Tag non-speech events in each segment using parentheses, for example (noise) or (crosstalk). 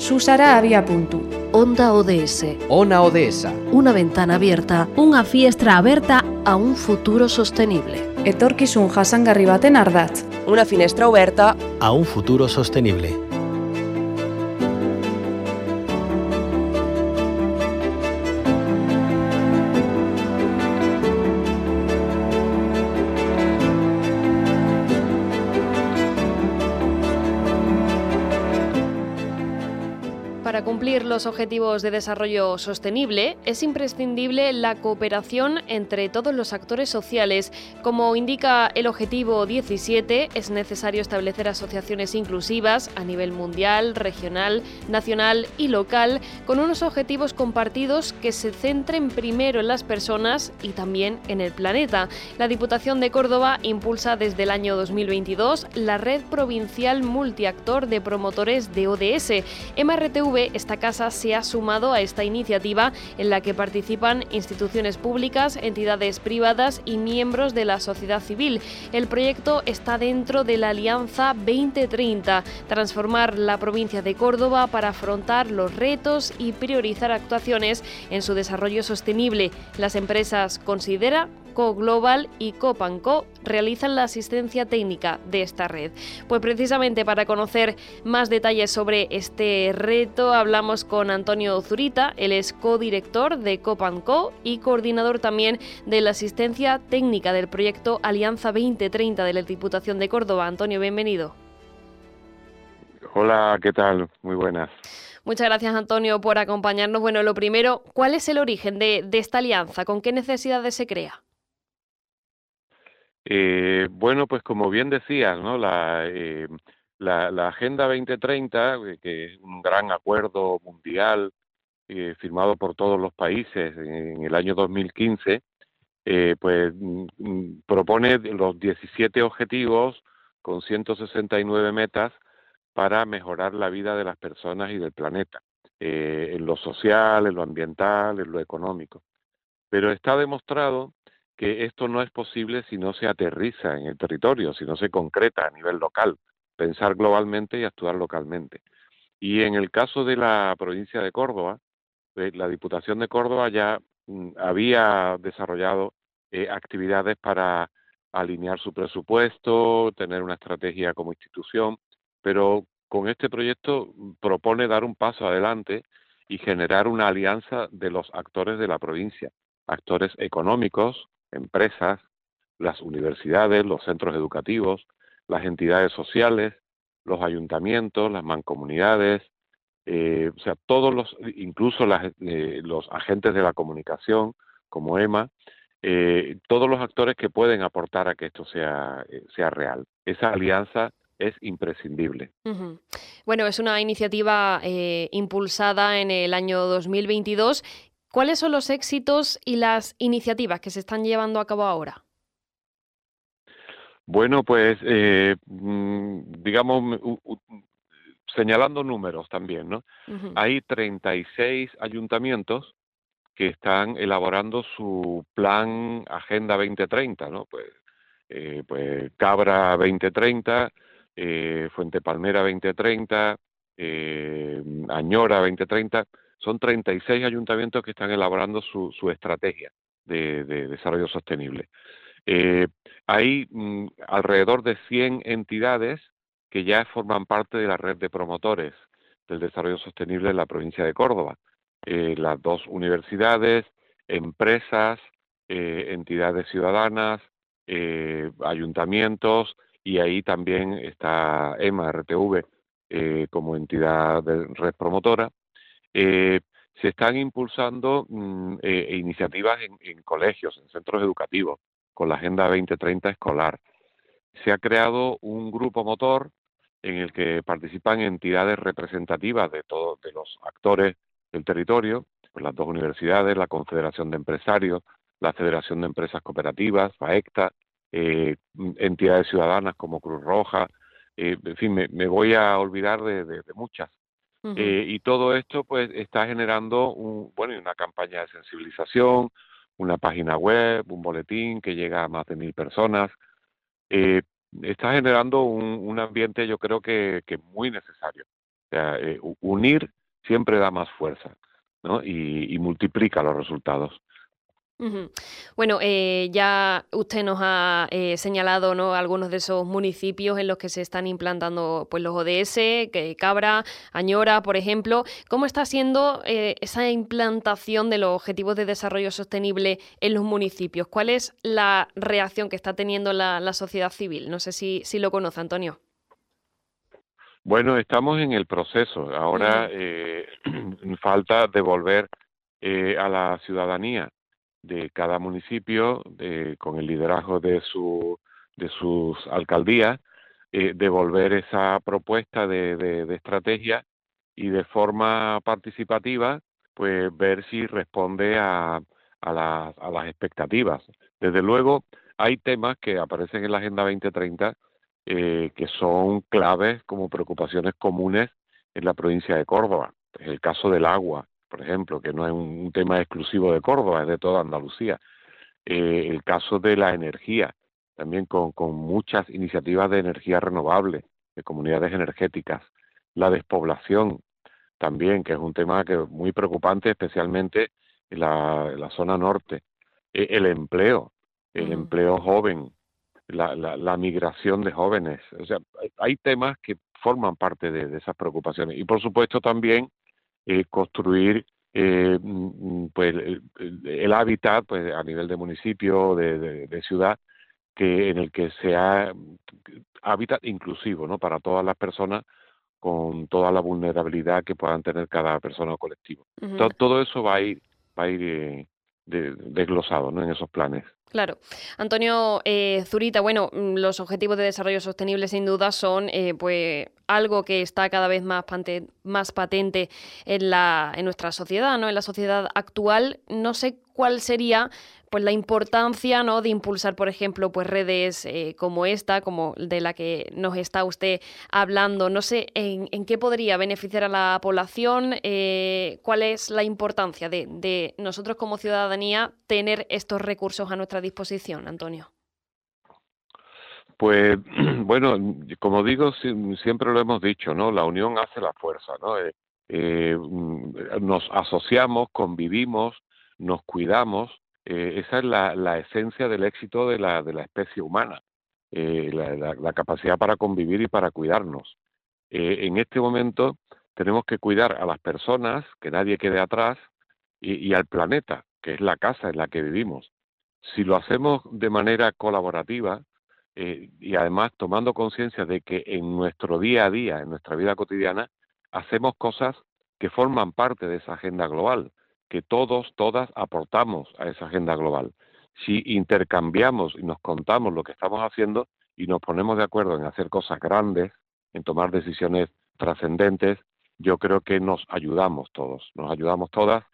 Susara había punto. Onda ODS. Ona ODS. Una ventana abierta Unha fiestra aberta a un futuro sostenible. Etorkizun jasangarri baten ardatz. Una finestra oberta A un futuro sostenible. Los objetivos de desarrollo sostenible es imprescindible la cooperación entre todos los actores sociales. Como indica el objetivo 17, es necesario establecer asociaciones inclusivas a nivel mundial, regional, nacional y local con unos objetivos compartidos que se centren primero en las personas y también en el planeta. La Diputación de Córdoba impulsa desde el año 2022 la red provincial multiactor de promotores de ODS. MRTV esta casa se ha sumado a esta iniciativa en la que participan instituciones públicas, entidades privadas y miembros de la sociedad civil. El proyecto está dentro de la Alianza 2030, transformar la provincia de Córdoba para afrontar los retos y priorizar actuaciones en su desarrollo sostenible. Las empresas Considera, Co-Global y Copanco realizan la asistencia técnica de esta red. Pues precisamente para conocer más detalles sobre este reto hablamos con Antonio Zurita, él es codirector de Copanco y coordinador también de la asistencia técnica del proyecto Alianza 2030 de la Diputación de Córdoba. Antonio, bienvenido. Hola, ¿qué tal? Muy buenas. Muchas gracias, Antonio, por acompañarnos. Bueno, lo primero, ¿cuál es el origen de, de esta alianza? ¿Con qué necesidades se crea? Eh, bueno, pues como bien decías, ¿no? La, eh, Agenda 2030, eh, que es un gran acuerdo mundial eh, firmado por todos los países en el año 2015, eh, pues mm, mm, propone los 17 objetivos con 169 metas para mejorar la vida de las personas y del planeta, en lo social, en lo ambiental, en lo económico. Pero está demostrado que esto no es posible si no se aterriza en el territorio, si no se concreta a nivel local, pensar globalmente y actuar localmente. Y en el caso de la provincia de Córdoba, eh, la Diputación de Córdoba ya mm, había desarrollado eh, actividades para alinear su presupuesto, tener una estrategia como institución, pero con este proyecto mm, propone dar un paso adelante y generar una alianza de los actores de la provincia, actores económicos, empresas, las universidades, los centros educativos, las entidades sociales, los ayuntamientos, las mancomunidades, eh, o sea, todos los, incluso las, eh, los agentes de la comunicación, como EMA, eh, todos los actores que pueden aportar a que esto sea, eh, sea real. Esa alianza es imprescindible. Bueno, es una iniciativa eh, impulsada en el año 2022. ¿Cuáles son los éxitos y las iniciativas que se están llevando a cabo ahora? Bueno, pues eh, mm, digamos, u- u- señalando números también, ¿no? Ujú. Hay 36 ayuntamientos que están elaborando su plan Agenda 2030, ¿no? Pues, eh, pues Cabra 2030, eh, Fuente Palmera 2030, eh, Añora 2030, son 36 ayuntamientos que están elaborando su, estrategia de, de desarrollo sostenible. Eh, hay mm, alrededor de 100 entidades que ya forman parte de la red de promotores del desarrollo sostenible en la provincia de Córdoba. Eh, las dos universidades, empresas, eh, entidades ciudadanas, ayuntamientos y ahí también está EMA, RTV, como entidad de red promotora. Eh, se están impulsando mm, eh, iniciativas en, en colegios, en centros educativos, con la Agenda 2030 escolar. Se ha creado un grupo motor en el que participan entidades representativas de todos de los actores del territorio, pues las dos universidades, la Confederación de Empresarios, la Federación de Empresas Cooperativas, FAECTA, entidades ciudadanas como Cruz Roja, en fin, me, voy a olvidar de, muchas. Y todo esto pues está generando un, bueno, una campaña de sensibilización, una página web, un boletín que llega a más de mil personas. Eh, está generando un, ambiente yo creo que, que muy necesario. O sea, eh, unir siempre da más fuerza ¿no? y multiplica los resultados. Bueno, eh, ya usted nos ha eh, señalado ¿no? algunos de esos municipios en los que se están implantando pues, los ODS, que Cabra, Añora, por ejemplo. ¿Cómo está siendo eh, esa implantación de los objetivos de desarrollo sostenible en los municipios? ¿Cuál es la reacción que está teniendo la, sociedad civil? No sé si, si lo conoce, Antonio. Bueno, estamos en el proceso. Ahora (clears throat) falta devolver a la ciudadanía de cada municipio, con el liderazgo de, su, de sus alcaldías, eh, devolver esa propuesta de, de, estrategia y de forma participativa, pues ver si responde a, a, las, a las expectativas. Desde luego, hay temas que aparecen en la Agenda 2030 eh, que son claves como preocupaciones comunes en la provincia de Córdoba. El caso del agua, por ejemplo, que no es un tema exclusivo de Córdoba, es de toda Andalucía. Eh, el caso de la energía, también con, muchas iniciativas de energía renovable, de comunidades energéticas. La despoblación, también, que es un tema que es muy preocupante, especialmente en la, zona norte. E, el empleo, el empleo joven, la, migración de jóvenes. O sea, hay temas que forman parte de esas preocupaciones. Y por supuesto también eh, construir eh, mm, pues el, hábitat pues a nivel de municipio de, de, ciudad que en el que sea hábitat inclusivo no para todas las personas con toda la vulnerabilidad que puedan tener cada persona o colectivo. Todo, eso va a ir va a ir eh, desglosado ¿no? en esos planes Claro. Antonio eh, Zurita, bueno, mm, los objetivos de desarrollo sostenible sin duda son eh, pues algo que está cada vez más, más patente en, la, en nuestra sociedad, ¿no? En la sociedad actual. No sé cuál sería pues la importancia ¿no? de impulsar, por ejemplo, pues redes eh, como esta, como de la que nos está usted hablando. No sé en, qué podría beneficiar a la población, eh, cuál es la importancia de, nosotros como ciudadanía tener estos recursos a nuestra disposición, Antonio. Pues (clears throat) bueno, como digo, siempre lo hemos dicho, ¿no? La unión hace la fuerza, ¿no? Eh, mm, nos asociamos, convivimos, nos cuidamos eh, esa es la, esencia del éxito de la, de la especie humana, eh, la, capacidad para convivir y para cuidarnos. Eh, en este momento tenemos que cuidar a las personas, que nadie quede atrás, y, al planeta, que es la casa en la que vivimos. Si lo hacemos de manera colaborativa y además tomando conciencia de que en nuestro día a día, en nuestra vida cotidiana, hacemos cosas que forman parte de esa agenda global que todos, todas aportamos a esa agenda global. Si intercambiamos y nos contamos lo que estamos haciendo y nos ponemos de acuerdo en hacer cosas grandes, en tomar decisiones trascendentes, yo creo que nos ayudamos todos, nos ayudamos todas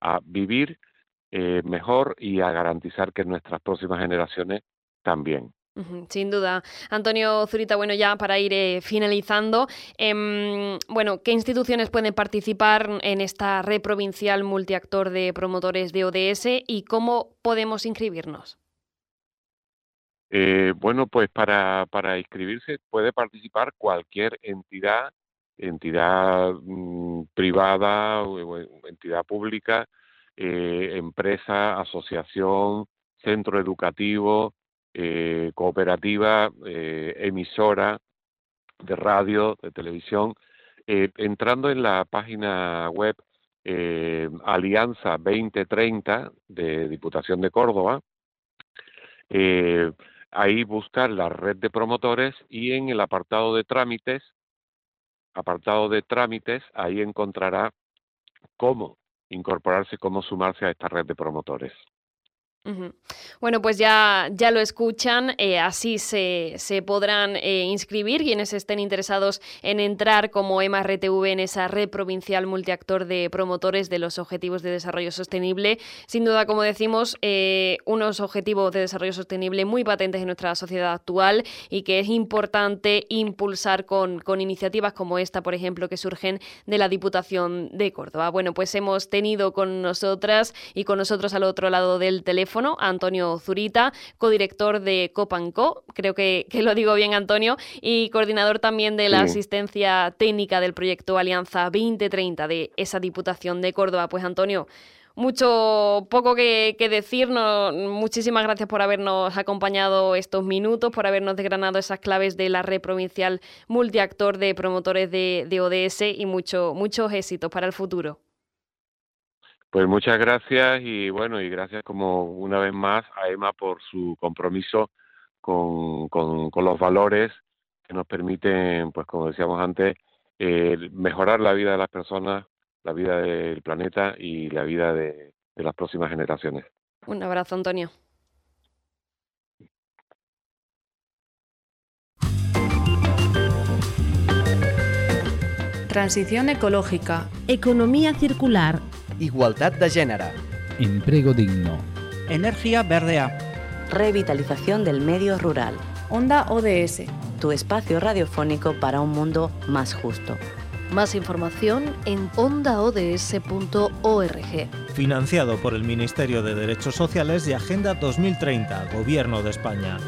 a vivir eh, mejor y a garantizar que nuestras próximas generaciones también sin duda. Antonio Zurita, bueno, ya para ir eh, finalizando, em, bueno, ¿qué instituciones pueden participar en esta red provincial multiactor de promotores de ODS y cómo podemos inscribirnos? Eh, bueno, pues para, para inscribirse puede participar cualquier entidad, entidad mm, privada entidad pública, eh, empresa, asociación, centro educativo, eh, cooperativa, eh, emisora de radio, de televisión, eh, entrando en la página web Alianza 2030 de Diputación de Córdoba, ahí buscar la red de promotores y en el apartado de trámites, apartado de trámites, ahí encontrará cómo incorporarse, cómo sumarse a esta red de promotores. Bueno, pues ya, ya lo escuchan, eh, así se, se podrán eh, inscribir quienes estén interesados en entrar como EMA-RTV en esa red provincial multiactor de promotores de los Objetivos de Desarrollo Sostenible. Sin duda, como decimos, eh, unos objetivos de desarrollo sostenible muy patentes en nuestra sociedad actual y que es importante impulsar con, con iniciativas como esta, por ejemplo, que surgen de la Diputación de Córdoba. Bueno, pues hemos tenido con nosotras y con nosotros al otro lado del teléfono Antonio Zurita, codirector de Copanco, creo que, lo digo bien Antonio, y coordinador también de la asistencia técnica del proyecto Alianza 2030 de esa Diputación de Córdoba. Pues Antonio, mucho poco que, decirnos. Muchísimas gracias por habernos acompañado estos minutos, por habernos desgranado esas claves de la red provincial multiactor de promotores de, de ODS y mucho, muchos éxitos para el futuro. Pues muchas gracias y bueno, y gracias como una vez más a Emma por su compromiso con, con, los valores que nos permiten, pues como decíamos antes, eh, mejorar la vida de las personas, la vida del planeta y la vida de, de las próximas generaciones. Un abrazo, Antonio. Transición ecológica. Economía circular Igualdad de género. Empleo digno. Energía verdea. Revitalización del medio rural. Onda ODS. Tu espacio radiofónico para un mundo más justo. Más información en ondaods.org. Financiado por el Ministerio de Derechos Sociales y Agenda 2030, Gobierno de España.